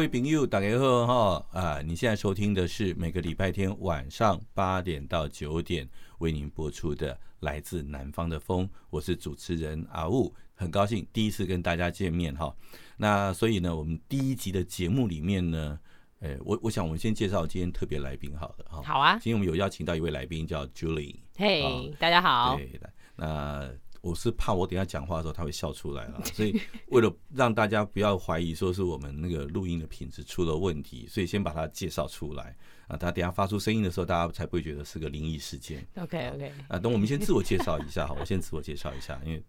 位朋友，大家好哈啊！你现在收听的是每个礼拜天晚上八点到九点为您播出的《来自南方的风》，我是主持人阿雾，很高兴第一次跟大家见面哈。那所以呢，我们第一集的节目里面呢，诶，我我想我们先介绍今天特别来宾好了哈。好啊，今天我们有邀请到一位来宾叫 Julie。嘿，hey，大家好。对，那。我是怕我等下讲话的时候他会笑出来了，所以为了让大家不要怀疑说是我们那个录音的品质出了问题，所以先把它介绍出来啊。他等下发出声音的时候，大家才不会觉得是个灵异事件。OK OK 啊，等我们先自我介绍一下哈，我先自我介绍一下，因为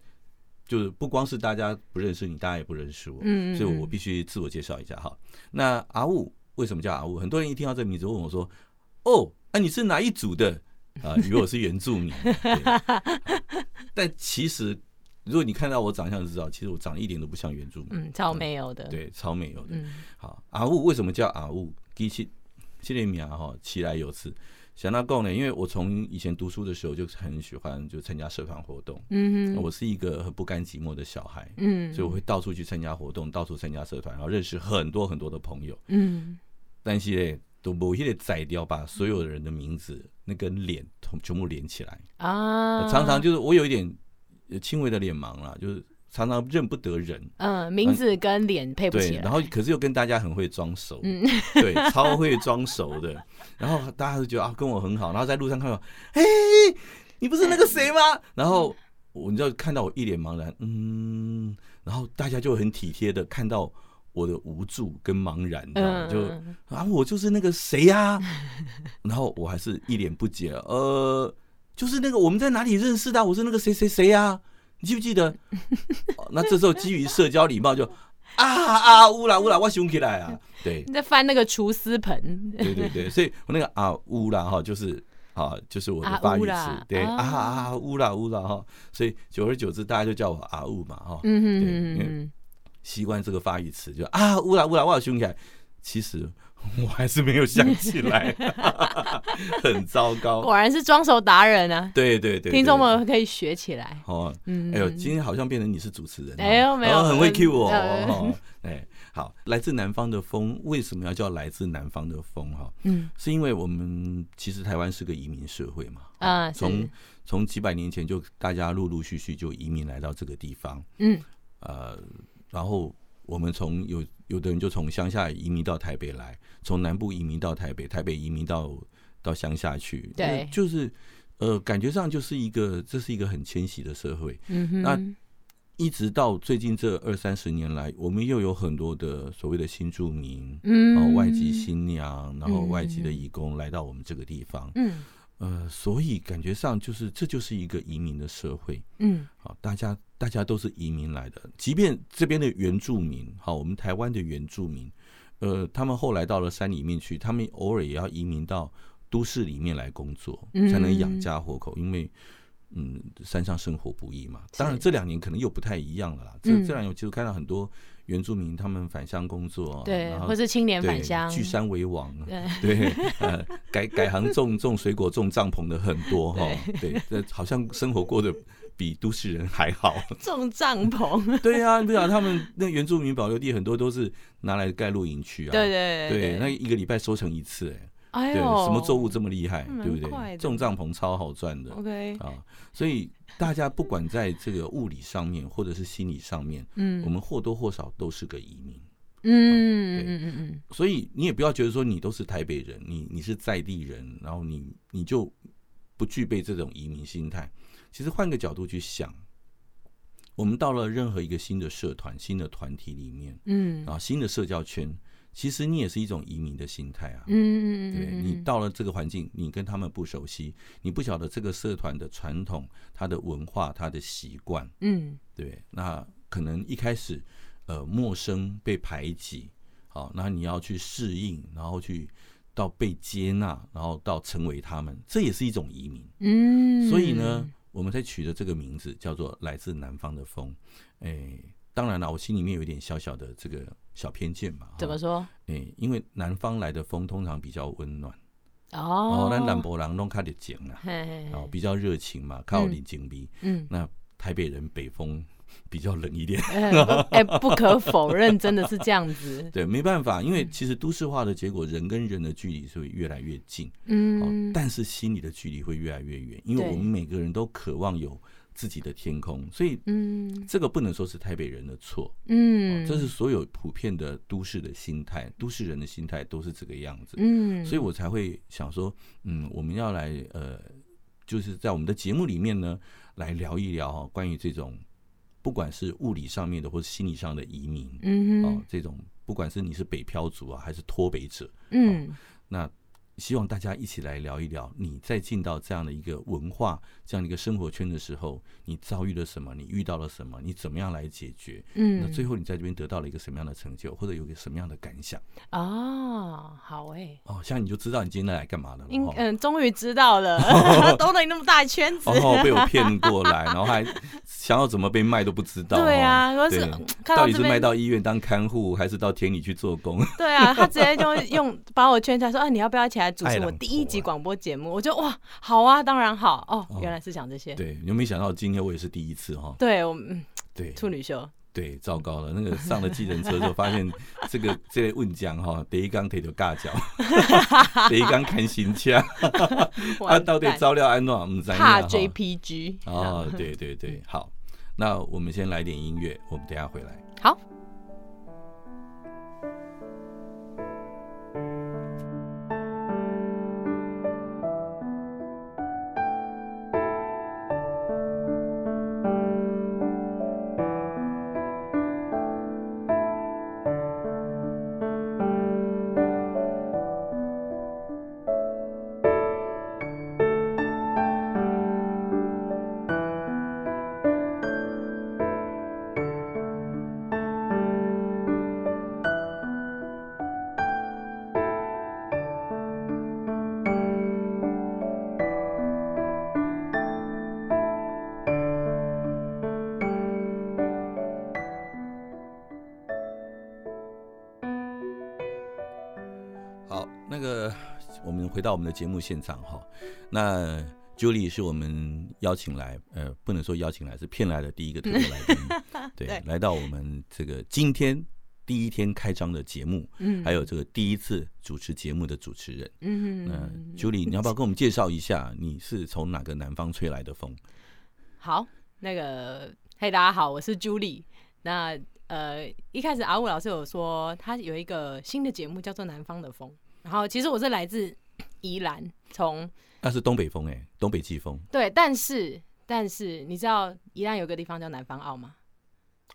就是不光是大家不认识你，大家也不认识我，嗯，所以我必须自我介绍一下哈。那阿雾为什么叫阿雾？很多人一听到这个名字问我说：“哦，那你是哪一组的？”啊，以为我是原住民。但其实，如果你看到我长相就知道，其实我长得一点都不像原住民。嗯，超没有的。对，超没有的。嗯，好，阿雾为什么叫阿雾？其实，这个名哈，其来有自。想到够呢，因为我从以前读书的时候就很喜欢就参加社团活动。嗯哼。我是一个很不甘寂寞的小孩。嗯。所以我会到处去参加活动，到处参加社团，然后认识很多很多的朋友。嗯。但是呢，都某些的宰掉，把所有的人的名字。那跟脸全部连起来啊，常常就是我有一点轻微的脸盲啦，就是常常认不得人。嗯，名字跟脸配不起来。然后可是又跟大家很会装熟，嗯，对，超会装熟的。然后大家都觉得啊，跟我很好。然后在路上看到，嘿，你不是那个谁吗？然后我你知道看到我一脸茫然，嗯，然后大家就很体贴的看到。我的无助跟茫然，就啊，我就是那个谁呀？然后我还是一脸不解，呃，就是那个我们在哪里认识的？我是那个谁谁谁呀？你记不记得？那这时候基于社交礼貌，就啊啊乌啦乌啦，我想起来啊，对，你在翻那个厨师盆，对对对，所以我那个啊乌啦哈，就是啊，就是我的发语词，对啊啊乌啦乌啦哈，所以久而久之，大家就叫我阿乌嘛哈，嗯嗯嗯嗯。习惯这个发语词，就啊乌拉乌拉，我想起来，其实 我还是没有想起来，很糟糕。果然是装熟达人啊！对对对，听众们可以学起来。哦，嗯，哎呦，今天好像变成你是主持人，哎呦，没有，很会 cue 我。哎，好，来自南方的风为什么要叫来自南方的风？哈，嗯，是因为我们其实台湾是个移民社会嘛，啊，从从几百年前就大家陆陆续续就移民来到这个地方，嗯，呃。然后我们从有有的人就从乡下移民到台北来，从南部移民到台北，台北移民到到乡下去，对，就是呃，感觉上就是一个这是一个很迁徙的社会。嗯哼。那一直到最近这二三十年来，我们又有很多的所谓的新住民，嗯，然后外籍新娘，然后外籍的义工来到我们这个地方，嗯。呃，所以感觉上就是这就是一个移民的社会，嗯，好，大家大家都是移民来的，即便这边的原住民，好，我们台湾的原住民，呃，他们后来到了山里面去，他们偶尔也要移民到都市里面来工作，才能养家活口，因为嗯，山上生活不易嘛。当然这两年可能又不太一样了啦，这这两年其实看到很多。原住民他们返乡工作，对，或是青年返乡，聚山为王，对，对，呃，改改行种种水果、种帐篷的很多哈，对，这好像生活过得比都市人还好。种帐篷，对呀，你不晓得他们那原住民保留地很多都是拿来盖露营区啊，对对对，那一个礼拜收成一次，哎。哎、对，什么作物这么厉害，对不对？种帐篷超好赚的。OK 啊，所以大家不管在这个物理上面，或者是心理上面，嗯，我们或多或少都是个移民。嗯嗯嗯嗯。所以你也不要觉得说你都是台北人，你你是在地人，然后你你就不具备这种移民心态。其实换个角度去想，我们到了任何一个新的社团、新的团体里面，嗯，啊，新的社交圈。其实你也是一种移民的心态啊，嗯，对，你到了这个环境，你跟他们不熟悉，你不晓得这个社团的传统、它的文化、它的习惯，嗯，对，那可能一开始呃陌生、被排挤，好，那你要去适应，然后去到被接纳，然后到成为他们，这也是一种移民。嗯，所以呢，我们才取的这个名字叫做来自南方的风。哎，当然了，我心里面有一点小小的这个小偏见嘛。怎么说？哎，因为南方来的风通常比较温暖。哦，那南博人都较热情啦，哦，比较热情嘛，靠邻近比。嗯，那台北人北风比较冷一点。哎，不可否认，真的是这样子。对，没办法，因为其实都市化的结果，人跟人的距离是会越来越近。嗯，但是心里的距离会越来越远，因为我们每个人都渴望有。自己的天空，所以，嗯，这个不能说是台北人的错，嗯，这是所有普遍的都市的心态，都市人的心态都是这个样子，嗯，所以我才会想说，嗯，我们要来，呃，就是在我们的节目里面呢，来聊一聊关于这种，不管是物理上面的或是心理上的移民，嗯，哦，这种不管是你是北漂族啊，还是脱北者，嗯，那。希望大家一起来聊一聊，你在进到这样的一个文化、这样的一个生活圈的时候，你遭遇了什么？你遇到了什么？你怎么样来解决？嗯，那最后你在这边得到了一个什么样的成就，或者有个什么样的感想？哦，好哎、欸，哦，现在你就知道你今天来干嘛了。嗯，终于知道了，兜了你那么大一圈子，然后被我骗过来，然后还想要怎么被卖都不知道。对啊，对，到底是卖到医院当看护，还是到田里去做工？对啊，他直接就用把我圈起来说：“啊，你要不要一起来？”主持我第一集广播节目，我就哇，好啊，当然好哦，原来是讲这些。对，你有没有想到今天我也是第一次哈？对，我嗯，对，处女秀，对，糟糕了，那个上了计程车之后，发现 这个这类问讲哈，第一刚腿就尬脚，第一刚看新腔，他到底照料安诺？嗯，怕 JPG 哦，对对对，好，那我们先来点音乐，我们等下回来。好。回到我们的节目现场哈，那 Julie 是我们邀请来，呃，不能说邀请来，是骗来的第一个特别来宾，对，对来到我们这个今天第一天开张的节目，嗯，还有这个第一次主持节目的主持人，嗯，那 Julie，你要不要跟我们介绍一下，你是从哪个南方吹来的风？好，那个，嘿，大家好，我是 Julie。那呃，一开始阿武老师有说他有一个新的节目叫做《南方的风》，然后其实我是来自。宜兰从那是东北风哎、欸，东北季风。对，但是但是你知道宜兰有个地方叫南方澳吗？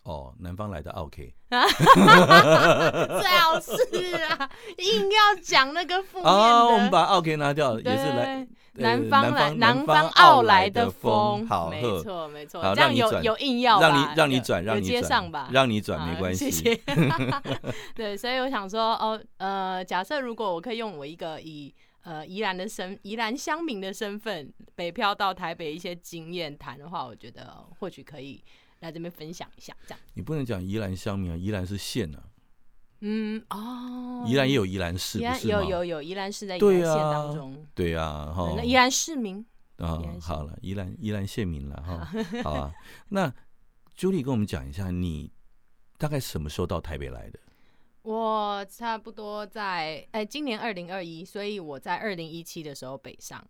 哦，南方来的澳 K，最好是啊，硬要讲那个负面的。哦，我们把澳 K 拿掉，也是来南方来南方澳来的风。好，没错没错，这样有有硬要让你让你转，让你接上吧，让你转没关系。谢谢。对，所以我想说，哦呃，假设如果我可以用我一个以呃，宜兰的身，宜兰乡民的身份，北漂到台北一些经验谈的话，我觉得或许可以来这边分享一下。这样，你不能讲宜兰乡民啊，宜兰是县啊。嗯哦，宜兰也有宜兰市，有有有宜兰市在宜兰县当中。对啊，哈、啊。那宜兰市民啊，好了，宜兰宜兰县民了哈。好啊，那 Julie 跟我们讲一下，你大概什么时候到台北来的？我差不多在哎、欸，今年二零二一，所以我在二零一七的时候北上。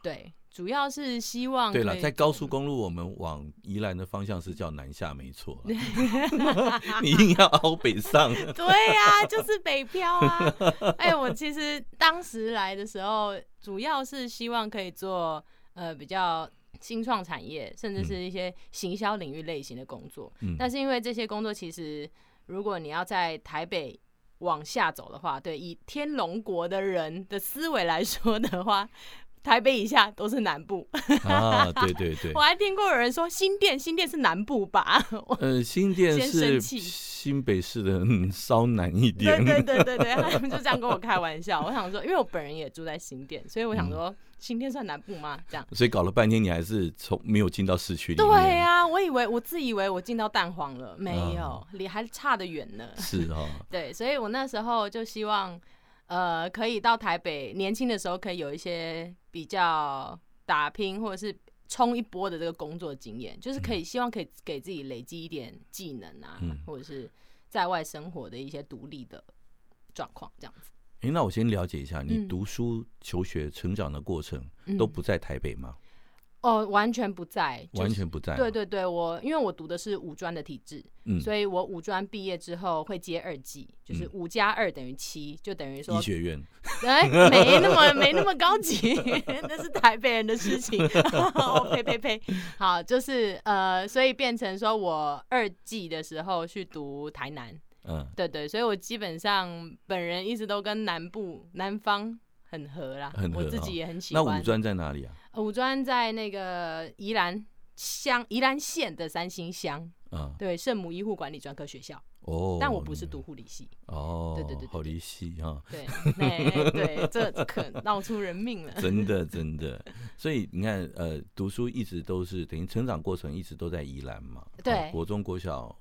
对，主要是希望对了，在高速公路我们往宜兰的方向是叫南下，没错。你硬要凹北上？对呀、啊，就是北漂啊。哎、欸，我其实当时来的时候，主要是希望可以做呃比较新创产业，甚至是一些行销领域类型的工作。嗯、但是因为这些工作其实。如果你要在台北往下走的话，对，以天龙国的人的思维来说的话，台北以下都是南部啊，对对对。我还听过有人说新店，新店是南部吧？呃，新店是新北市的稍南一点。对对对对对，他们就这样跟我开玩笑。我想说，因为我本人也住在新店，所以我想说。嗯新店算南部吗？这样，所以搞了半天，你还是从没有进到市区里面。对呀、啊，我以为我自以为我进到蛋黄了，没有，离、嗯、还差得远呢。是哦。对，所以我那时候就希望，呃，可以到台北，年轻的时候可以有一些比较打拼或者是冲一波的这个工作经验，就是可以希望可以给自己累积一点技能啊，嗯、或者是在外生活的一些独立的状况，这样子。哎，那我先了解一下，你读书、求学、成长的过程都不在台北吗？哦，完全不在，完全不在。对对对，我因为我读的是五专的体制，所以我五专毕业之后会接二技，就是五加二等于七，就等于说医学院。哎，没那么没那么高级，那是台北人的事情。呸呸呸！好，就是呃，所以变成说我二技的时候去读台南。嗯，对对，所以我基本上本人一直都跟南部南方很合啦，很合，我自己也很喜欢。那五专在哪里啊？五专在那个宜兰乡宜兰县的三星乡，嗯，对，圣母医护管理专科学校。哦，但我不是读护理系。哦，对对对，护理系哈。对，对对，这可闹出人命了。真的真的，所以你看，呃，读书一直都是等于成长过程一直都在宜兰嘛。对，国中国小。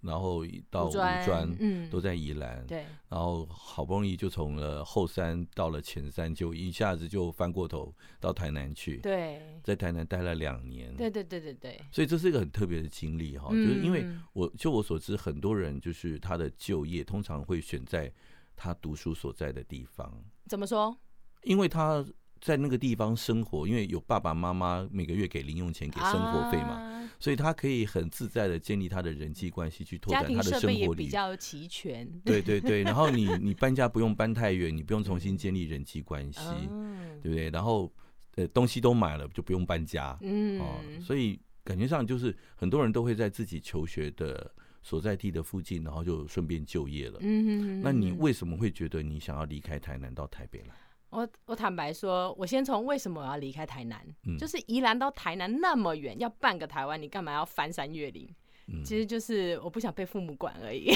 然后到五专，嗯，都在宜兰，对。然后好不容易就从了后山到了前山，就一下子就翻过头到台南去，对。在台南待了两年，对对对对对。所以这是一个很特别的经历哈，就是因为我就我所知，很多人就是他的就业通常会选在他读书所在的地方。怎么说？因为他在那个地方生活，因为有爸爸妈妈每个月给零用钱给生活费嘛。所以他可以很自在的建立他的人际关系，去拓展他的生活里。家庭设备也比较齐全。对对 对，然后你你搬家不用搬太远，你不用重新建立人际关系，对不对？然后呃东西都买了，就不用搬家。嗯。哦，所以感觉上就是很多人都会在自己求学的所在地的附近，然后就顺便就业了。嗯。那你为什么会觉得你想要离开台南到台北来？我我坦白说，我先从为什么我要离开台南，嗯、就是宜兰到台南那么远，要半个台湾，你干嘛要翻山越岭？嗯、其实就是我不想被父母管而已，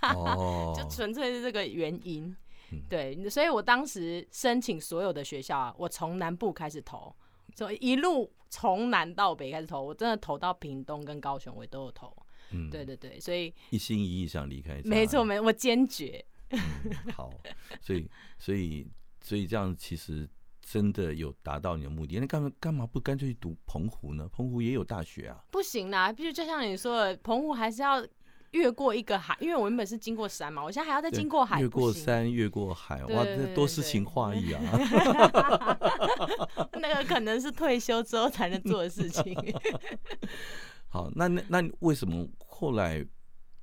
哦、就纯粹是这个原因。嗯、对，所以我当时申请所有的学校啊，我从南部开始投，所以一路从南到北开始投，我真的投到屏东跟高雄，我都有投。嗯，对对对，所以一心一意想离开，没错没错，我坚决。嗯、好，所以所以。所以这样其实真的有达到你的目的。那干嘛干嘛不干脆去读澎湖呢？澎湖也有大学啊。不行啦，必须就像你说的，澎湖还是要越过一个海，因为我原本是经过山嘛，我现在还要再经过海。越过山，越过海，哇，这多诗情画意啊！那个可能是退休之后才能做的事情。好，那那那为什么后来？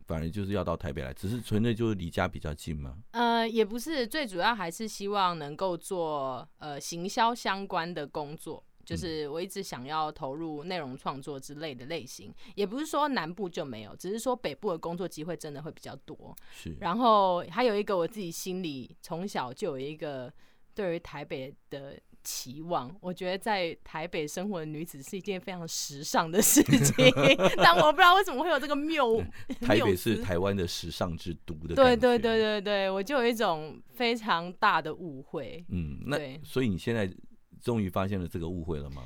反而就是要到台北来，只是纯粹就是离家比较近吗？呃，也不是，最主要还是希望能够做呃行销相关的工作，就是我一直想要投入内容创作之类的类型，嗯、也不是说南部就没有，只是说北部的工作机会真的会比较多。是，然后还有一个我自己心里从小就有一个对于台北的。期望，我觉得在台北生活的女子是一件非常时尚的事情，但我不知道为什么会有这个谬。台北是台湾的时尚之都的。对对对对对，我就有一种非常大的误会。嗯，那所以你现在终于发现了这个误会了吗？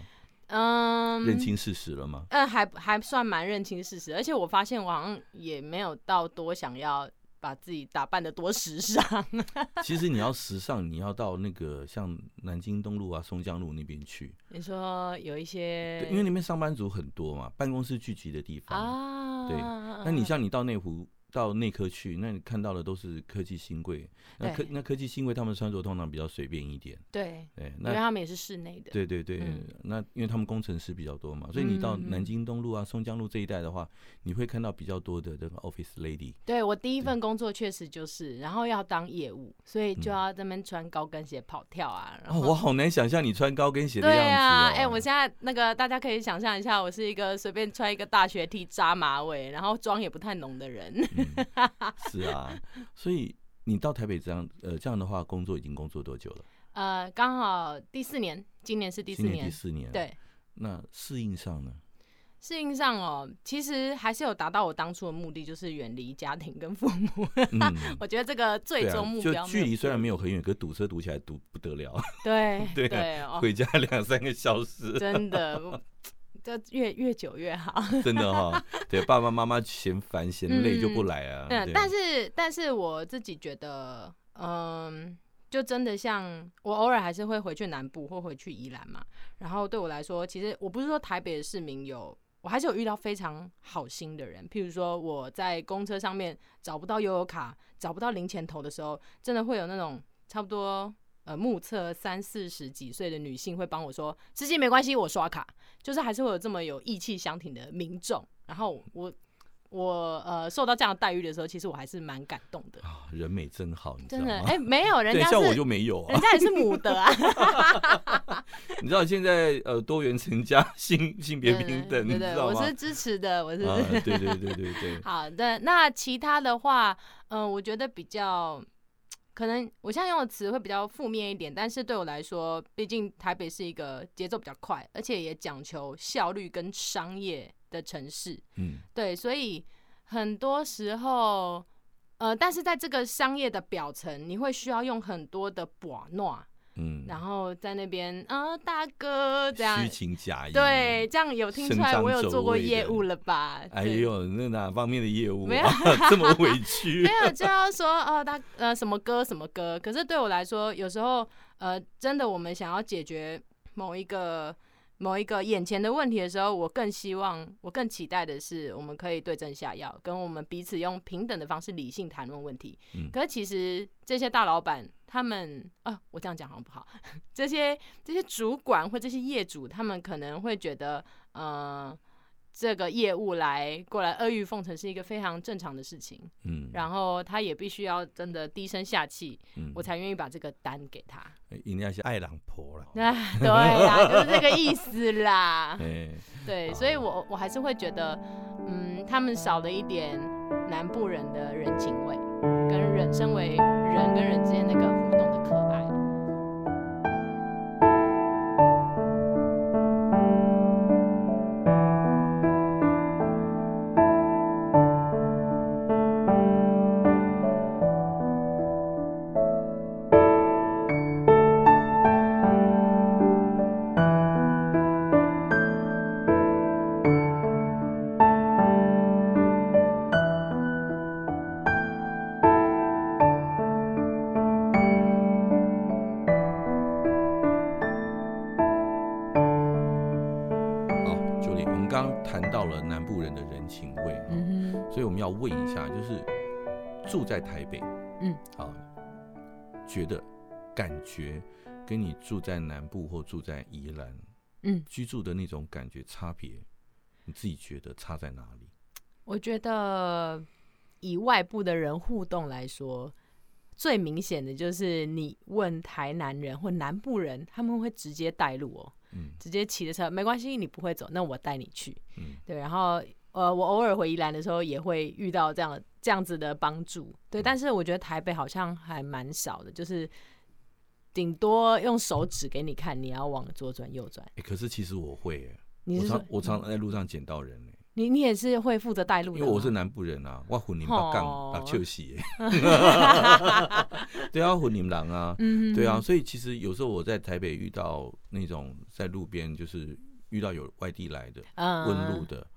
嗯，认清事实了吗？嗯，还还算蛮认清事实，而且我发现我好像也没有到多想要。把自己打扮的多时尚。其实你要时尚，你要到那个像南京东路啊、松江路那边去。你说有一些，因为那边上班族很多嘛，办公室聚集的地方啊。对，那你像你到内湖。到内科去，那你看到的都是科技新贵。那科那科技新贵，他们穿着通常比较随便一点。对对，那因为他们也是室内的。对对对，那因为他们工程师比较多嘛，所以你到南京东路啊、松江路这一带的话，你会看到比较多的这个 office lady。对，我第一份工作确实就是，然后要当业务，所以就要在那边穿高跟鞋跑跳啊。哦，我好难想象你穿高跟鞋的样子。对啊，哎，我现在那个大家可以想象一下，我是一个随便穿一个大学 T 扎马尾，然后妆也不太浓的人。是啊，所以你到台北这样呃这样的话，工作已经工作多久了？呃，刚好第四年，今年是第四年，第四年，对。那适应上呢？适应上哦，其实还是有达到我当初的目的，就是远离家庭跟父母。嗯、我觉得这个最终目标、啊，就距离虽然没有很远，可是堵车堵起来堵不得了。对 对、啊、对、哦，回家两三个小时，真的，这越越久越好。真的哈、哦，对，爸爸妈妈嫌烦嫌累就不来啊。嗯，对但是但是我自己觉得，嗯，就真的像我偶尔还是会回去南部或回去宜兰嘛。然后对我来说，其实我不是说台北的市民有。我还是有遇到非常好心的人，譬如说我在公车上面找不到悠游卡，找不到零钱投的时候，真的会有那种差不多呃目测三四十几岁的女性会帮我说：“司机没关系，我刷卡。”就是还是会有这么有义气相挺的民众。然后我。我呃受到这样的待遇的时候，其实我还是蛮感动的啊！人美真好，你知道吗？真的哎、欸，没有人家像我就没有啊，人家也是母的啊。你知道现在呃多元成家性性别平等，对对，对，我是支持的，我是、啊、对对对对对，对。好的，那其他的话，嗯、呃，我觉得比较可能我现在用的词会比较负面一点，但是对我来说，毕竟台北是一个节奏比较快，而且也讲求效率跟商业。的城市，嗯，对，所以很多时候，呃，但是在这个商业的表层，你会需要用很多的把闹，嗯，然后在那边，啊、呃，大哥，这样虚情假意，对，这样有听出来我有做过业务了吧？哎呦，那哪方面的业务、啊？没有 这么委屈，没有就要说哦，大呃什么哥什么哥，可是对我来说，有时候呃，真的我们想要解决某一个。某一个眼前的问题的时候，我更希望，我更期待的是，我们可以对症下药，跟我们彼此用平等的方式理性谈论问题。嗯。可是其实这些大老板，他们啊，我这样讲好像不好。这些这些主管或这些业主，他们可能会觉得，嗯、呃。这个业务来过来阿谀奉承是一个非常正常的事情，嗯，然后他也必须要真的低声下气，嗯，我才愿意把这个单给他。应该是爱郎婆了，对啦，就是这个意思啦。对，所以我我还是会觉得，嗯，他们少了一点南部人的人情味，跟人身为人跟人之间那个就是住在台北，嗯，好，觉得感觉跟你住在南部或住在宜兰，嗯，居住的那种感觉差别，你自己觉得差在哪里？我觉得以外部的人互动来说，最明显的就是你问台南人或南部人，他们会直接带路哦，嗯，直接骑着车，没关系，你不会走，那我带你去，嗯，对，然后。呃，我偶尔回宜兰的时候也会遇到这样这样子的帮助，对。但是我觉得台北好像还蛮少的，就是顶多用手指给你看，你要往左转右转。欸，可是其实我会，我常我常在路上捡到人。你你也是会负责带路的，因为我是南部人啊，我混你们杠打秋喜。对啊，混你们狼啊，对啊。所以其实有时候我在台北遇到那种在路边就是遇到有外地来的问路的。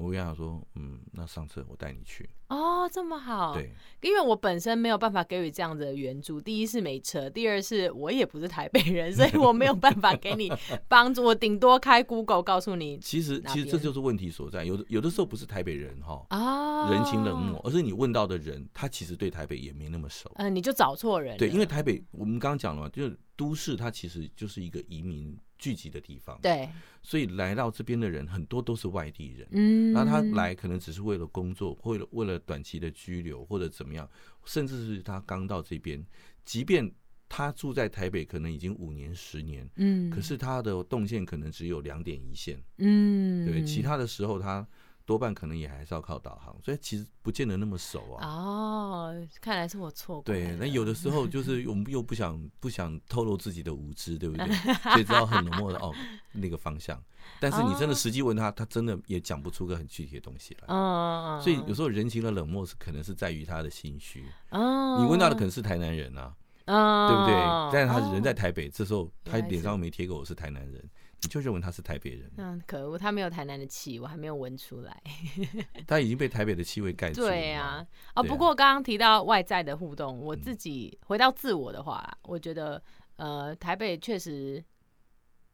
我跟他说，嗯，那上车我带你去。哦，这么好。对，因为我本身没有办法给予这样的援助。第一是没车，第二是我也不是台北人，所以我没有办法给你 帮助。我顶多开 Google 告诉你。其实，其实这就是问题所在。有的有的时候不是台北人哈啊，人情冷漠，而是你问到的人，他其实对台北也没那么熟。嗯，你就找错人。对，因为台北我们刚刚讲了嘛，就是都市，它其实就是一个移民。聚集的地方，对，所以来到这边的人很多都是外地人，嗯，那他来可能只是为了工作，为了为了短期的居留或者怎么样，甚至是他刚到这边，即便他住在台北，可能已经五年十年，嗯，可是他的动线可能只有两点一线，嗯，对，其他的时候他多半可能也还是要靠导航，所以其实不见得那么熟啊。哦，看来是我错过。对，那有的时候就是 我们又不想不想透露自己的无知，对不对？所以知道很冷漠的哦那个方向，但是你真的实际问他，他真的也讲不出个很具体的东西来。哦，所以有时候人情的冷漠是可能是在于他的心虚。哦，你问到的可能是台南人啊，对不对？但是他人在台北，这时候他脸上没贴过我是台南人。你就认为他是台北人？嗯，可恶，他没有台南的气，我还没有闻出来。他已经被台北的气味盖住了。对啊，哦，不过刚刚提到外在的互动，我自己回到自我的话，我觉得呃，台北确实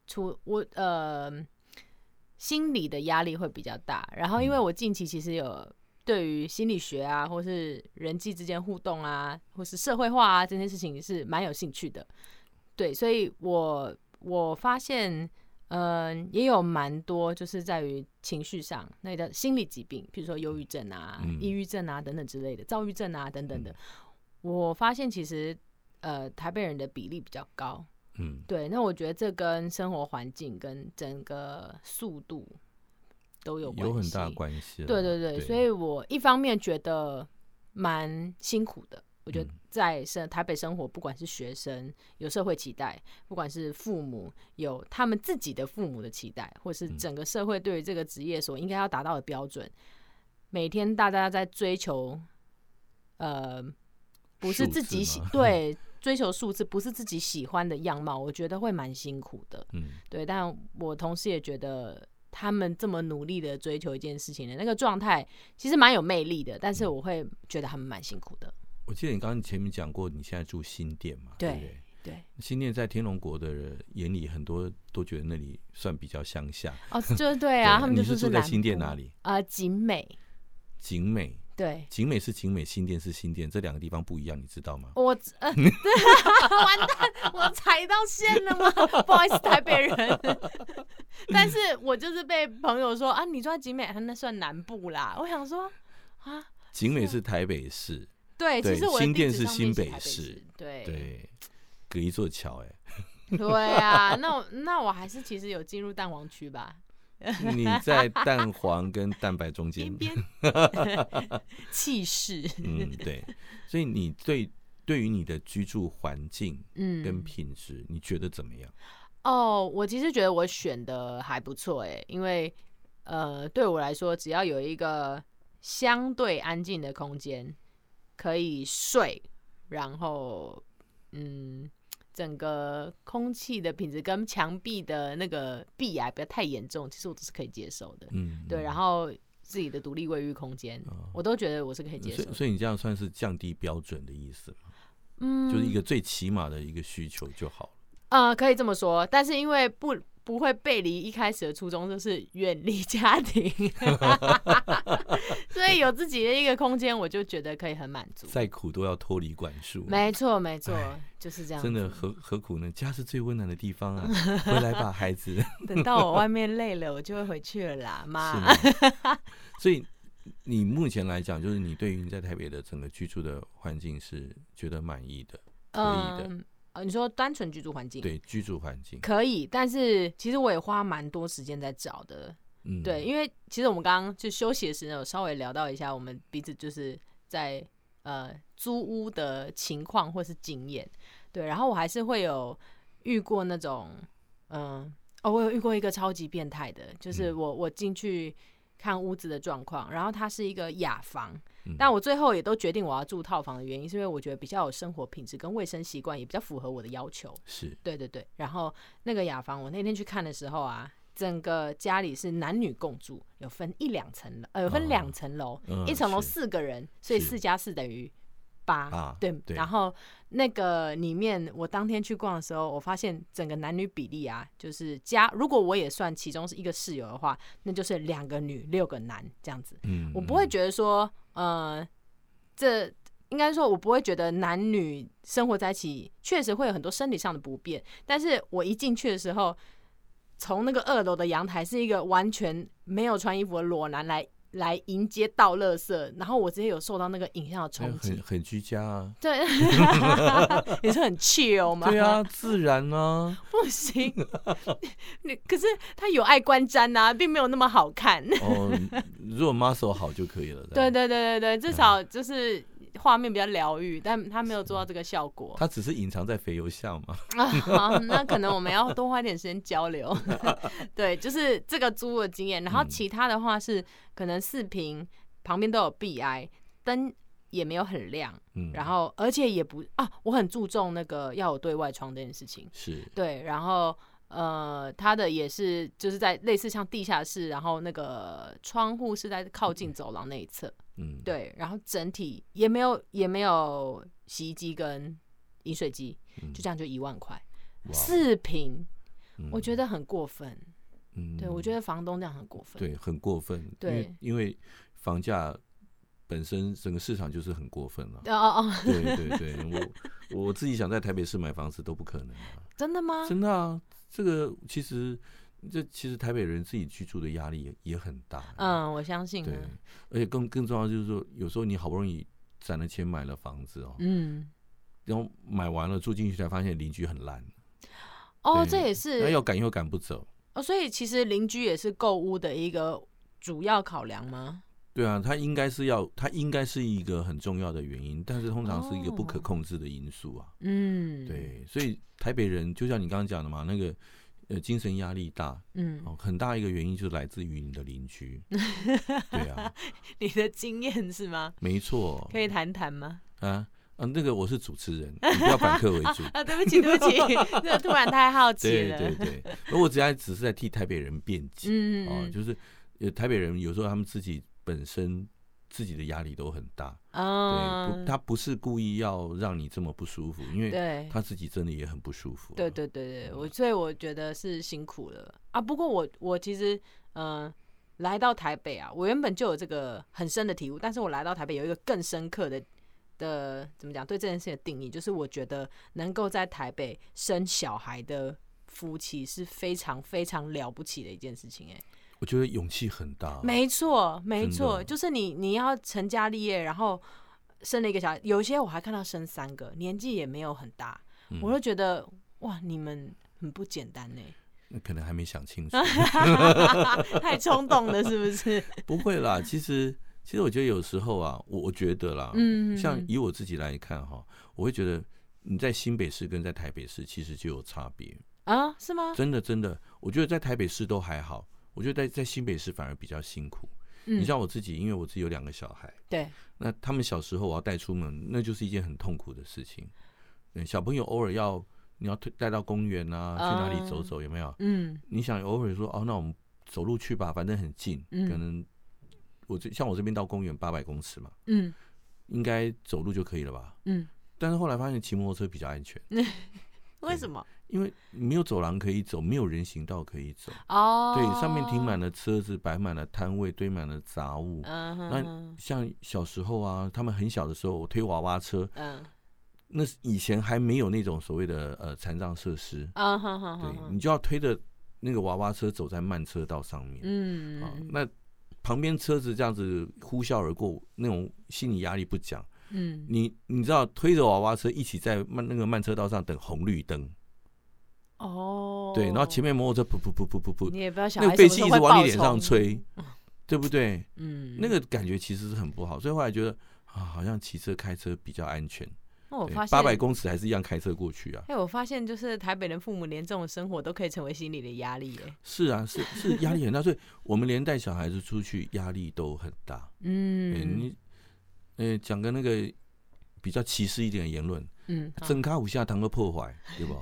出我呃心理的压力会比较大。然后，因为我近期其实有对于心理学啊，或是人际之间互动啊，或是社会化啊这件事情是蛮有兴趣的。对，所以我我发现。嗯，也有蛮多，就是在于情绪上，那个心理疾病，比如说忧郁症啊、嗯、抑郁症啊等等之类的，躁郁症啊等等的。嗯、我发现其实，呃，台北人的比例比较高。嗯，对。那我觉得这跟生活环境跟整个速度都有关系，有很大关系。对对对，对，所以我一方面觉得蛮辛苦的。我觉得在生台北生活，不管是学生有社会期待，不管是父母有他们自己的父母的期待，或是整个社会对于这个职业所应该要达到的标准，每天大家在追求，呃，不是自己喜 对追求数字，不是自己喜欢的样貌，我觉得会蛮辛苦的。嗯，对，但我同时也觉得他们这么努力的追求一件事情的那个状态，其实蛮有魅力的，但是我会觉得他们蛮辛苦的。我记得你刚刚前面讲过，你现在住新店嘛？对对，对。新店在天龙国的人眼里，很多都觉得那里算比较乡下。哦，就对啊，他们就是住在新店哪里？啊，景美。景美。对。景美是景美，新店是新店，这两个地方不一样，你知道吗？我呃，完蛋，我踩到线了吗？不好意思，台北人。但是我就是被朋友说啊，你住在景美，那算南部啦。我想说啊，景美是台北市。对，其实我新店是新北市，对对，隔一座桥，哎，对啊，那我那我还是其实有进入蛋黄区吧？你在蛋黄跟蛋白中间，气势，嗯，对，所以你对对于你的居住环境，嗯，跟品质，你觉得怎么样？哦，我其实觉得我选的还不错，哎，因为呃，对我来说，只要有一个相对安静的空间。可以睡，然后，嗯，整个空气的品质跟墙壁的那个壁癌不要太严重，其实我都是可以接受的。嗯，对，然后自己的独立卫浴空间，哦，我都觉得我是可以接受的。所以，所以你这样算是降低标准的意思吗？嗯，就是一个最起码的一个需求就好了。呃，可以这么说，但是因为不。不会背离一开始的初衷，就是远离家庭，所以有自己的一个空间，我就觉得可以很满足。再苦都要脱离管束。没错，没错，就是这样。真的何何苦呢？家是最温暖的地方啊！回来吧，孩子。等到我外面累了，我就会回去了啦，妈。所以你目前来讲，就是你对于你在台北的整个居住的环境是觉得满意的，可以的。嗯你说单纯居住环境？对，居住环境可以，但是其实我也花蛮多时间在找的。嗯，对，因为其实我们刚刚就休息的时候，有稍微聊到一下我们彼此就是在呃租屋的情况或是经验。对，然后我还是会有遇过那种，嗯、呃，哦，我有遇过一个超级变态的，就是我我进去看屋子的状况，然后它是一个雅房。但我最后也都决定我要住套房的原因，是因为我觉得比较有生活品质跟卫生习惯，也比较符合我的要求。是，对对对。然后那个雅房，我那天去看的时候啊，整个家里是男女共住，有分一两层楼，呃，有分两层楼，一层楼四个人，所以四加四等于八。对对。然后那个里面，我当天去逛的时候，我发现整个男女比例啊，就是加，如果我也算其中是一个室友的话，那就是两个女六个男这样子。嗯，我不会觉得说。呃，这应该说，我不会觉得男女生活在一起确实会有很多生理上的不便。但是我一进去的时候，从那个二楼的阳台是一个完全没有穿衣服的裸男来来迎接倒垃圾，然后我直接有受到那个影像的冲击，很很居家啊，对，也是很 chill 嘛，对啊，自然啊，不行，你可是他有碍观瞻呐、啊，并没有那么好看。哦，如果 muscle 好就可以了。对对对对对，至少就是。画面比较疗愈，但他没有做到这个效果。他只是隐藏在肥油下嘛。啊，那可能我们要多花点时间交流。对，就是这个租的经验。然后其他的话是可能视频旁边都有 BI，灯也没有很亮。嗯。然后而且也不啊，我很注重那个要有对外窗这件事情。是。对，然后呃，他的也是就是在类似像地下室，然后那个窗户是在靠近走廊那一侧。嗯，对，然后整体也没有也没有洗衣机跟饮水机，嗯、就这样就一万块，四坪，嗯、我觉得很过分。嗯，对，我觉得房东这样很过分。对，很过分。对，因为，因为房价本身整个市场就是很过分了。哦哦，对对对，我我自己想在台北市买房子都不可能啊。真的吗？真的啊，这个其实。这其实台北人自己居住的压力也也很大。嗯，我相信。对，而且更更重要就是说，有时候你好不容易攒了钱买了房子哦，嗯，然后买完了住进去才发现邻居很烂。哦，这也是。那要赶又赶不走。哦，所以其实邻居也是购屋的一个主要考量吗？对啊，它应该是要，它应该是一个很重要的原因，但是通常是一个不可控制的因素啊。嗯，对，所以台北人就像你刚刚讲的嘛，那个。呃，精神压力大，嗯，哦，很大一个原因就是来自于你的邻居，对啊，你的经验是吗？没错，可以谈谈吗？啊，嗯，那个我是主持人，你不要反客为主 啊！对不起，对不起，这突然太好奇了。对对对，而我只要只是在替台北人辩解，嗯，哦，就是呃，台北人有时候他们自己本身。自己的压力都很大，嗯，对，不，他不是故意要让你这么不舒服，因为他自己真的也很不舒服。对对对对，我所以我觉得是辛苦了啊。不过我我其实嗯、呃，来到台北啊，我原本就有这个很深的体悟，但是我来到台北有一个更深刻的的怎么讲？对这件事情的定义，就是我觉得能够在台北生小孩的夫妻是非常非常了不起的一件事情，哎。我觉得勇气很大。没错，没错，就是你你要成家立业，然后生了一个小孩，有些我还看到生三个，年纪也没有很大，嗯、我就觉得哇，你们很不简单呢。那可能还没想清 楚，太冲动了，是不是？不会啦，其实其实我觉得有时候啊，我我觉得啦，嗯，像以我自己来看哈，我会觉得你在新北市跟在台北市其实就有差别啊，是吗？真的真的，我觉得在台北市都还好。我觉得在在新北市反而比较辛苦。嗯、你像我自己，因为我自己有两个小孩，对，那他们小时候我要带出门，那就是一件很痛苦的事情。嗯，小朋友偶尔要你要带到公园啊，去哪里走走，有没有？嗯，你想偶尔说哦，那我们走路去吧，反正很近，嗯、可能我这像我这边到公园八百公尺嘛，嗯，应该走路就可以了吧？嗯，但是后来发现骑摩托车比较安全。为什么？因为没有走廊可以走，没有人行道可以走。哦，对，上面停满了车子，摆满了摊位，堆满了杂物。嗯哼，那像小时候啊，他们很小的时候，我推娃娃车。嗯，那以前还没有那种所谓的呃残障设施。嗯哼哼，对，你就要推着那个娃娃车走在慢车道上面。嗯，啊，那旁边车子这样子呼啸而过，那种心理压力不讲。嗯，你你知道推着娃娃车一起在慢那个慢车道上等红绿灯，哦，对，然后前面摩托车噗噗噗噗噗噗，你也不要想那个废气一直往你脸上吹，嗯、对不对？嗯，那个感觉其实是很不好，所以后来觉得啊，好像骑车开车比较安全。那我发现八百公尺还是一样开车过去啊。哎，我发现就是台北人父母连这种生活都可以成为心理的压力，哎，是啊，是是压力很大，所以我们连带小孩子出去压力都很大。嗯，你。呃，讲个那个比较歧视一点的言论，嗯，整卡五下堂都破坏，对不？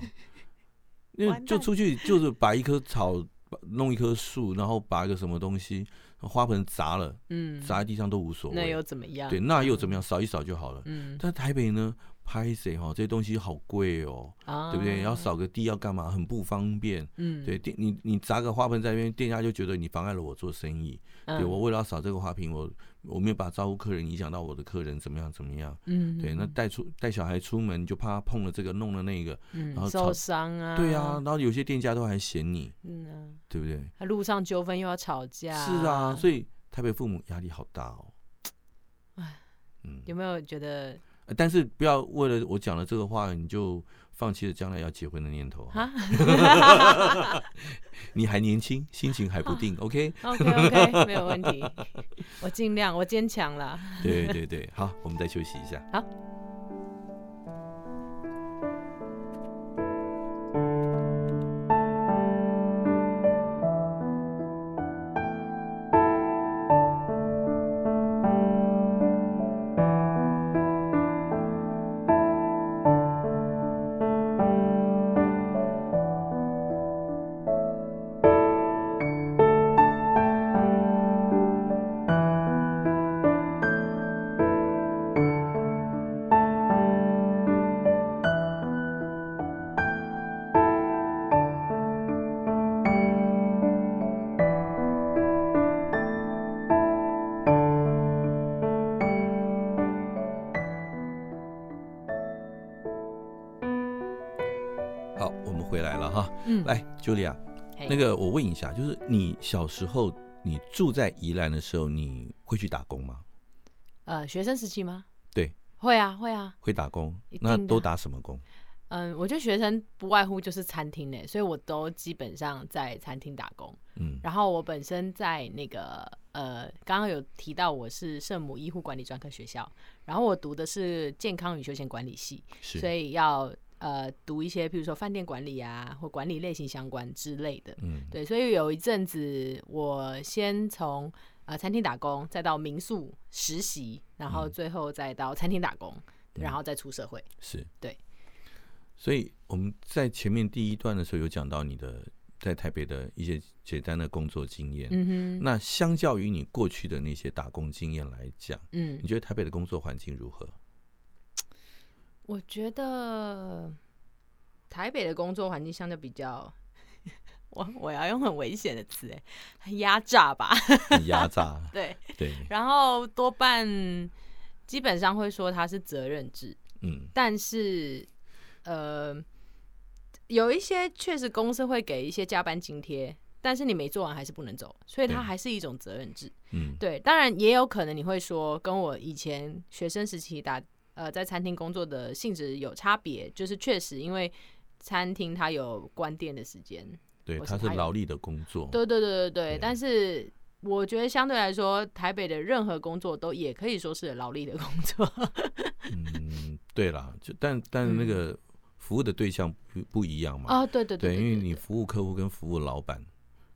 因为就出去就是把一棵草弄一棵树，然后把一个什么东西花盆砸了，嗯，砸在地上都无所谓，那又怎么样？对，那又怎么样？扫一扫就好了。嗯，但台北呢？拍谁哈？这些东西好贵哦，啊、对不对？要扫个地要干嘛？很不方便。嗯，对，店你你砸个花盆在那边，店家就觉得你妨碍了我做生意。嗯、对，我为了要扫这个花瓶，我我没有把招呼客人影响到我的客人，怎么样怎么样？嗯，对，那带出带小孩出门就怕他碰了这个弄了那个，嗯、然后受伤啊。对啊，然后有些店家都还嫌你，嗯、啊，对不对？路上纠纷又要吵架。是啊，所以。台北父母压力好大哦。哎，嗯，有没有觉得？但是不要为了我讲了这个话，你就放弃了将来要结婚的念头啊！你还年轻，心情还不定，OK？OK OK，没有问题，我尽量，我坚强了。对对对，好，我们再休息一下。好。茱莉亚，那个我问一下，就是你小时候你住在宜兰的时候，你会去打工吗？呃，学生时期吗？对，会啊，会啊，会打工。那都打什么工？嗯，我觉得学生不外乎就是餐厅呢，所以我都基本上在餐厅打工。嗯，然后我本身在那个呃，刚刚有提到我是圣母医护管理专科学校，然后我读的是健康与休闲管理系，所以要。呃，读一些，比如说饭店管理啊，或管理类型相关之类的。嗯，对，所以有一阵子，我先从呃餐厅打工，再到民宿实习，然后最后再到餐厅打工，嗯，然后再出社会。是，对。所以我们在前面第一段的时候有讲到你的在台北的一些简单的工作经验。嗯哼。那相较于你过去的那些打工经验来讲，嗯，你觉得台北的工作环境如何？我觉得台北的工作环境相对比较，我我要用很危险的词哎，很压榨吧？压榨。对对。然后多半基本上会说它是责任制，嗯，但是呃，有一些确实公司会给一些加班津贴，但是你没做完还是不能走，所以它还是一种责任制，嗯，对。当然也有可能你会说，跟我以前学生时期打。呃，在餐厅工作的性质有差别，就是确实因为餐厅它有关店的时间，对，它是劳力的工作，对对对对对，对。但是我觉得相对来说，台北的任何工作都也可以说是劳力的工作。嗯，对啦，就但但那个服务的对象不不一样嘛。啊、哦，对对对，对，对，因为你服务客户跟服务老板。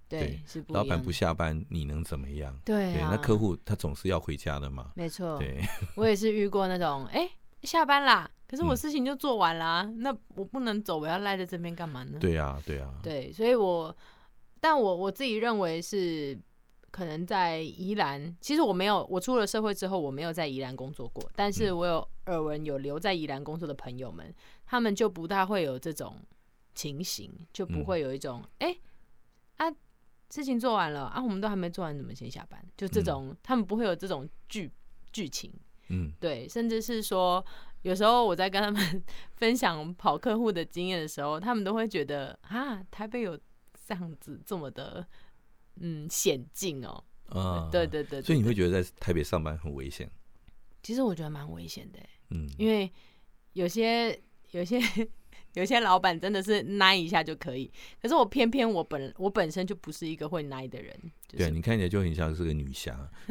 对，对老板不下班，你能怎么样？对，啊、对，那客户他总是要回家的嘛。没错，对，我也是遇过那种，哎、欸，下班啦，可是我事情就做完啦，嗯，那我不能走，我要赖在这边干嘛呢？对啊，对啊，对，所以我，但我我自己认为是，可能在宜兰，其实我没有，我出了社会之后，我没有在宜兰工作过，但是我有耳闻有留在宜兰工作的朋友们，他们就不大会有这种情形，就不会有一种，哎、嗯，欸，啊。事情做完了啊，我们都还没做完，你们先下班？就这种，嗯、他们不会有这种剧剧情，嗯，对，甚至是说，有时候我在跟他们 分享跑客户的经验的时候，他们都会觉得啊，台北有这样子这么的，嗯，险境哦，啊，对对，对对对，所以你会觉得在台北上班很危险？其实我觉得蛮危险的，嗯，因为有些有些。有些老板真的是奶一下就可以，可是我偏偏我本我本身就不是一个会奶的人。就是、对，你看起来就很像是个女侠。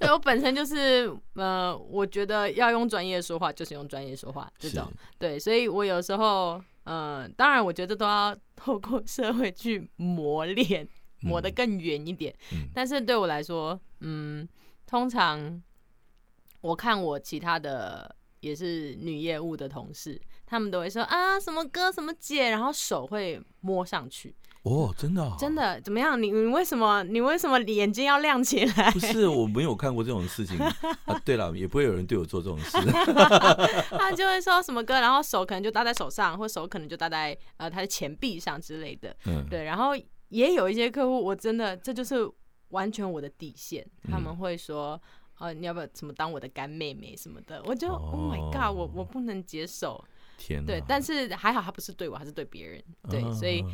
对，我本身就是呃，我觉得要用专业说话，就是用专业说话这种。对，所以我有时候呃，当然我觉得都要透过社会去磨练，磨得更远一点、嗯。但是对我来说，嗯，通常我看我其他的也是女业务的同事。他们都会说啊，什么哥，什么姐，然后手会摸上去。哦，真的、哦，真的怎么样？你你为什么你为什么眼睛要亮起来？不是，我没有看过这种事情 啊。对了，也不会有人对我做这种事。他就会说什么歌，然后手可能就搭在手上，或手可能就搭在呃他的前臂上之类的。嗯，对。然后也有一些客户，我真的这就是完全我的底线。他们会说，呃、你要不要什么当我的干妹妹什么的？我就、哦、Oh my God，我我不能接受。天，对，但是还好他不是对我，还是对别人，对，所以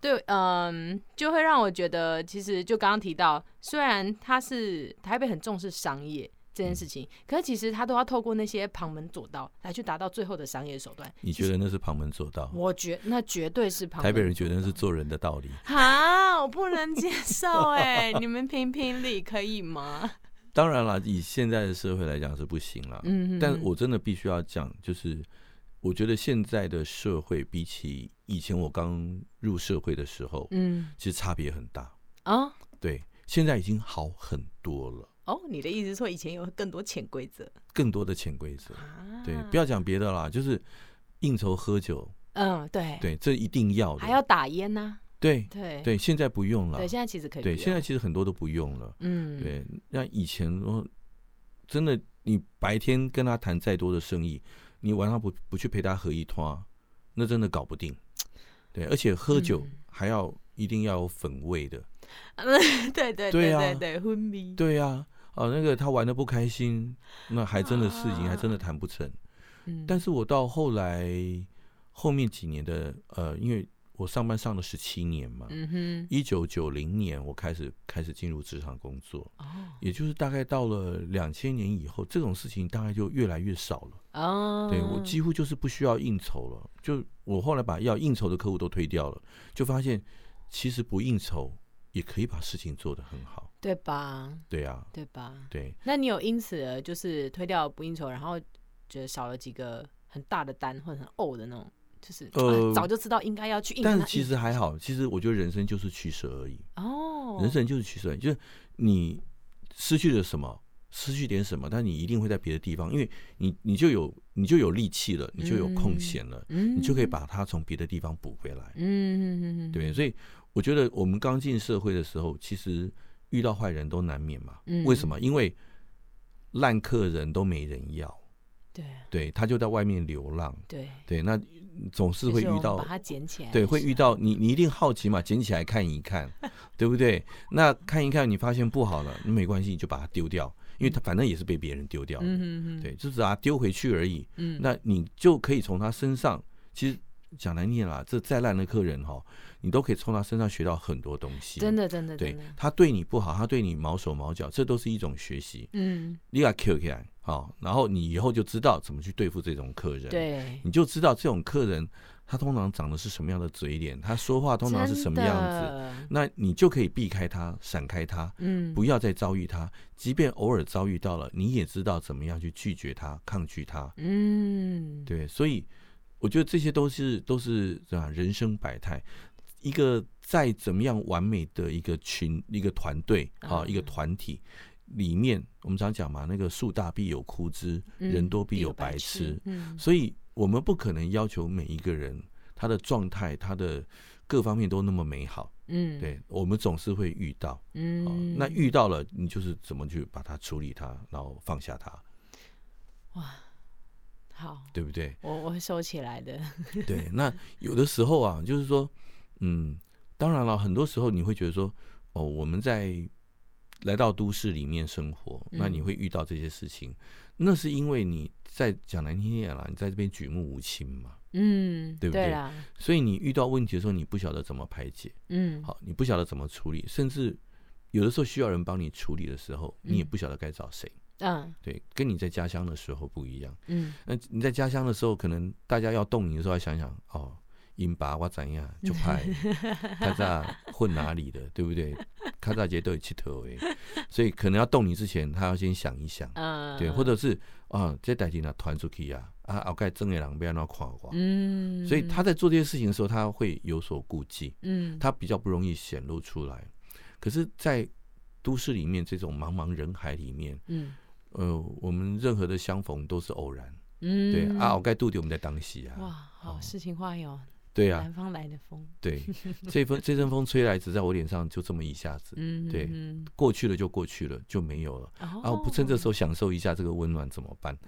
对，嗯，就会让我觉得，其实就刚刚提到，虽然他是台北很重视商业这件事情，嗯、可是其实他都要透过那些旁门左道来去达到最后的商业手段。你觉得那是旁门左道？我觉那绝对是旁门。台北人觉得那是做人的道理。好，我不能接受哎！你们评评理可以吗？当然了，以现在的社会来讲是不行了。嗯哼，但我真的必须要讲，就是。我觉得现在的社会比起以前我刚入社会的时候，嗯，其实差别很大啊。对，现在已经好很多了。哦，你的意思是说以前有更多潜规则？更多的潜规则。啊对，不要讲别的啦，就是应酬喝酒。嗯，对，对，这一定要的。还要打烟呢？对对对，现在不用了。对，现在其实可以。对，现在其实很多都不用了。嗯，对，那以前哦，真的，你白天跟他谈再多的生意。你晚上不不去陪他喝一拖，那真的搞不定。对，而且喝酒还要一定要有粉味的。嗯、对对对对对，昏迷。对呀、啊，哦，那个他玩的不开心，那还真的事情还真的谈不成。嗯、但是我到后来后面几年的呃，因为。我上班上了十七年嘛，一九九零年我开始开始进入职场工作，哦，也就是大概到了两千年以后，这种事情大概就越来越少了。哦，对，我几乎就是不需要应酬了，就我后来把要应酬的客户都推掉了，就发现其实不应酬也可以把事情做得很好，对吧？对啊，对吧？对。那你有因此就是推掉不应酬，然后觉得少了几个很大的单或者很呕的那种？就是呃，早就知道应该要去应，但是其实还好。其实我觉得人生就是取舍而已。哦，人生就是取舍，就是你失去了什么，失去点什么，但你一定会在别的地方，因为你你就有你就有力气了，你就有空闲了，嗯，你就可以把它从别的地方补回来。嗯，对。所以我觉得我们刚进社会的时候，其实遇到坏人都难免嘛。为什么？因为烂客人都没人要。对，对，他就在外面流浪。对，对，那。总是会遇到，把它捡起来。对，会遇到你，你一定好奇嘛，捡起来看一看，对不对？那看一看，你发现不好了，那没关系，你就把它丢掉，因为它反正也是被别人丢掉嗯，对，就是把它丢回去而已。那你就可以从他身上，其实讲难听啦，这再烂的客人哈，你都可以从他身上学到很多东西。真的，真的，对，他对你不好，他对你毛手毛脚，这都是一种学习。嗯，你把 Q 起来。好，然后你以后就知道怎么去对付这种客人。对，你就知道这种客人他通常长的是什么样的嘴脸，他说话通常是什么样子，那你就可以避开他，闪开他，嗯，不要再遭遇他。即便偶尔遭遇到了，你也知道怎么样去拒绝他、抗拒他。嗯，对，所以我觉得这些都是都是啊，人生百态。一个再怎么样完美的一个群、一个团队啊，一个团体。里面我们常讲嘛，那个树大必有枯枝，人多必有白痴。嗯所以我们不可能要求每一个人他的状态、他的各方面都那么美好。嗯，对，我们总是会遇到。嗯，那遇到了，你就是怎么去把它处理它，然后放下它。哇，好，对不对？我我会收起来的。对，那有的时候啊，就是说，嗯，当然了，很多时候你会觉得说，哦，我们在。来到都市里面生活，那你会遇到这些事情，嗯、那是因为你在讲难听点啦，你在这边举目无亲嘛，嗯，对不对？所以你遇到问题的时候，你不晓得怎么排解，嗯，好，你不晓得怎么处理，甚至有的时候需要人帮你处理的时候，你也不晓得该找谁，嗯，对，跟你在家乡的时候不一样，嗯，那你在家乡的时候，可能大家要动你的时候，要想想哦。因爸我怎样就派 他在混哪里的，对不对？卡扎杰都有七头诶，所以可能要动你之前，他要先想一想，对，或者是啊，这代金呢传出去啊，啊，后盖真的人不要那夸我，嗯，所以他在做这些事情的时候，他会有所顾忌，嗯，他比较不容易显露出来。可是，在都市里面这种茫茫人海里面，嗯，呃，我们任何的相逢都是偶然，嗯，对啊，我盖杜迪我们在当时啊，哇，好诗情画意哦。对呀，南方来的风，对，这风这阵风吹来，只在我脸上，就这么一下子，嗯，对，过去了就过去了，就没有了。然后不趁这时候享受一下这个温暖怎么办？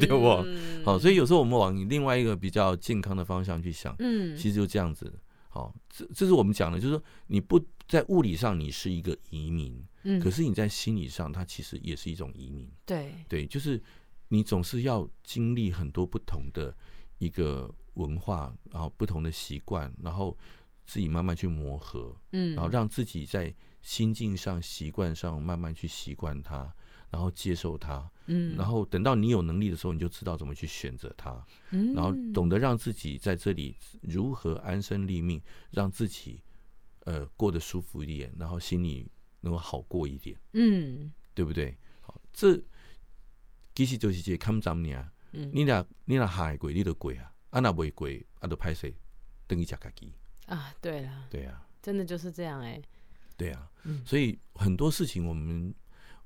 对不？好，所以有时候我们往另外一个比较健康的方向去想，嗯，其实就这样子。好，这这是我们讲的，就是说你不在物理上你是一个移民，嗯，可是你在心理上，它其实也是一种移民。对，对，就是你总是要经历很多不同的一个。文化，然后不同的习惯，然后自己慢慢去磨合，嗯，然后让自己在心境上、习惯上慢慢去习惯它，然后接受它，嗯，然后等到你有能力的时候，你就知道怎么去选择它，嗯，然后懂得让自己在这里如何安身立命，让自己呃过得舒服一点，然后心里能够好过一点，嗯，对不对？好，这其实就是这看咱们啊，嗯，你俩你俩下贵，你都贵啊，啊那未贵，啊都歹势，等于吃家己。啊，对了，对啊，真的就是这样哎，对呀，所以很多事情我们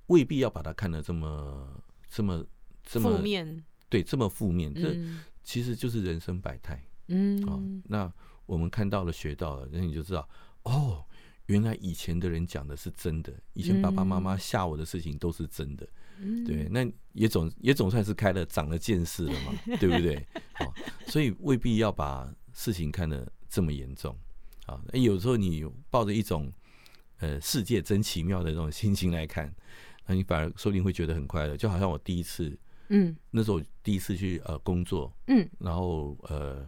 未必要把它看得这么这么这么负面，对，这么负面，这其实就是人生百态，嗯，啊，那我们看到了、学到了，那你就知道，哦，原来以前的人讲的是真的，以前爸爸妈妈吓我的事情都是真的，对，那也总也总算是开了长了见识了嘛，对不对？好，所以未必要把事情看得。这么严重，啊，有时候你抱着一种呃世界真奇妙的那种心情来看，那你反而说不定会觉得很快乐。就好像我第一次，嗯，那时候第一次去呃工作，嗯，然后呃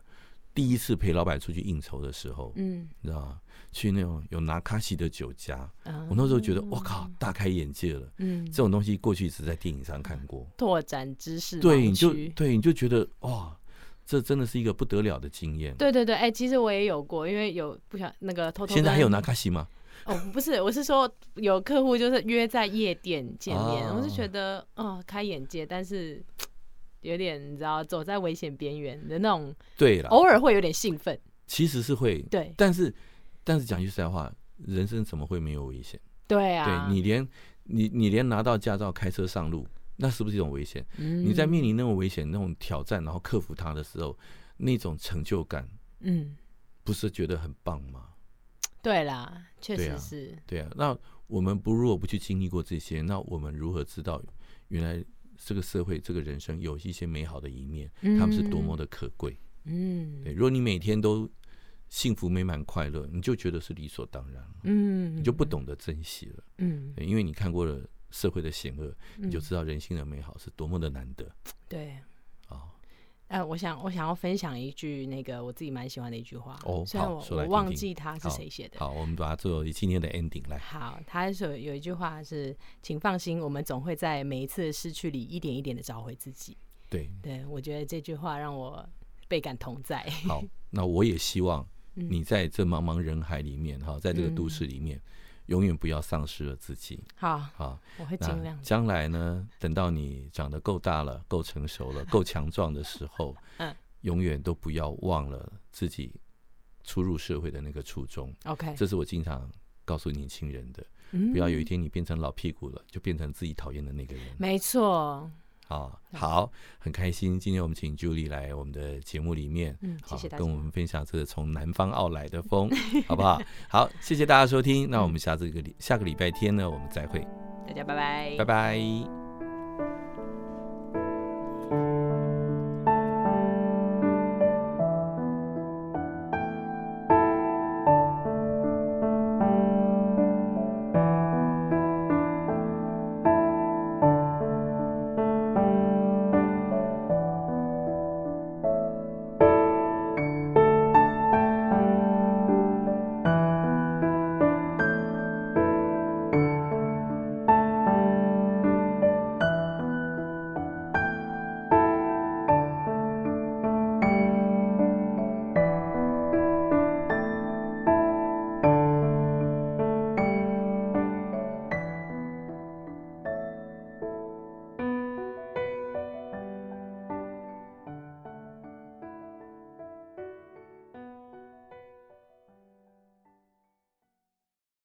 第一次陪老板出去应酬的时候，嗯，你知道吗？去那种有拿卡西的酒家，我那时候觉得我靠，大开眼界了，嗯，这种东西过去只在电影上看过，拓展知识，对，你就对，你就觉得哇。这真的是一个不得了的经验。对对对，哎，其实我也有过，因为有不想那个偷偷。现在还有拿卡西吗？哦，不是，我是说有客户就是约在夜店见面，啊、我是觉得哦开眼界，但是有点你知道走在危险边缘的那种。对了，偶尔会有点兴奋。其实是会。对。但是但是讲句实在话，人生怎么会没有危险？对啊。对你连你你连拿到驾照开车上路。那是不是一种危险？你在面临那种危险、那种挑战，然后克服它的时候，那种成就感，嗯，不是觉得很棒吗？对啦，确实是。对啊，对啊，那我们不如果不去经历过这些，那我们如何知道原来这个社会、这个人生有一些美好的一面？他们是多么的可贵？嗯，对。如果你每天都幸福美满、快乐，你就觉得是理所当然了，嗯，你就不懂得珍惜了，嗯，因为你看过了。社会的险恶，你就知道人性的美好是多么的难得。嗯、对，哦，呃，我想我想要分享一句那个我自己蛮喜欢的一句话。哦，虽然我我忘记他是谁写的好。好，我们把它作为今天的 ending 来。好，他说有一句话是：“请放心，我们总会在每一次的失去里一点一点的找回自己。”对，对我觉得这句话让我倍感同在。好，那我也希望 你在这茫茫人海里面，哈、嗯，在这个都市里面。嗯永远不要丧失了自己。好，好，我会尽量。将来呢，等到你长得够大了、够成熟了、够强壮的时候，嗯，永远都不要忘了自己初入社会的那个初衷。OK，这是我经常告诉年轻人的。嗯，不要有一天你变成老屁股了，就变成自己讨厌的那个人。没错。好好，很开心，今天我们请 Julie 来我们的节目里面，嗯，谢谢大家，跟我们分享这个从南方澳来的风，好不好？好，谢谢大家收听，那我们下这个礼下个礼拜天呢，我们再会，大家拜拜，拜拜。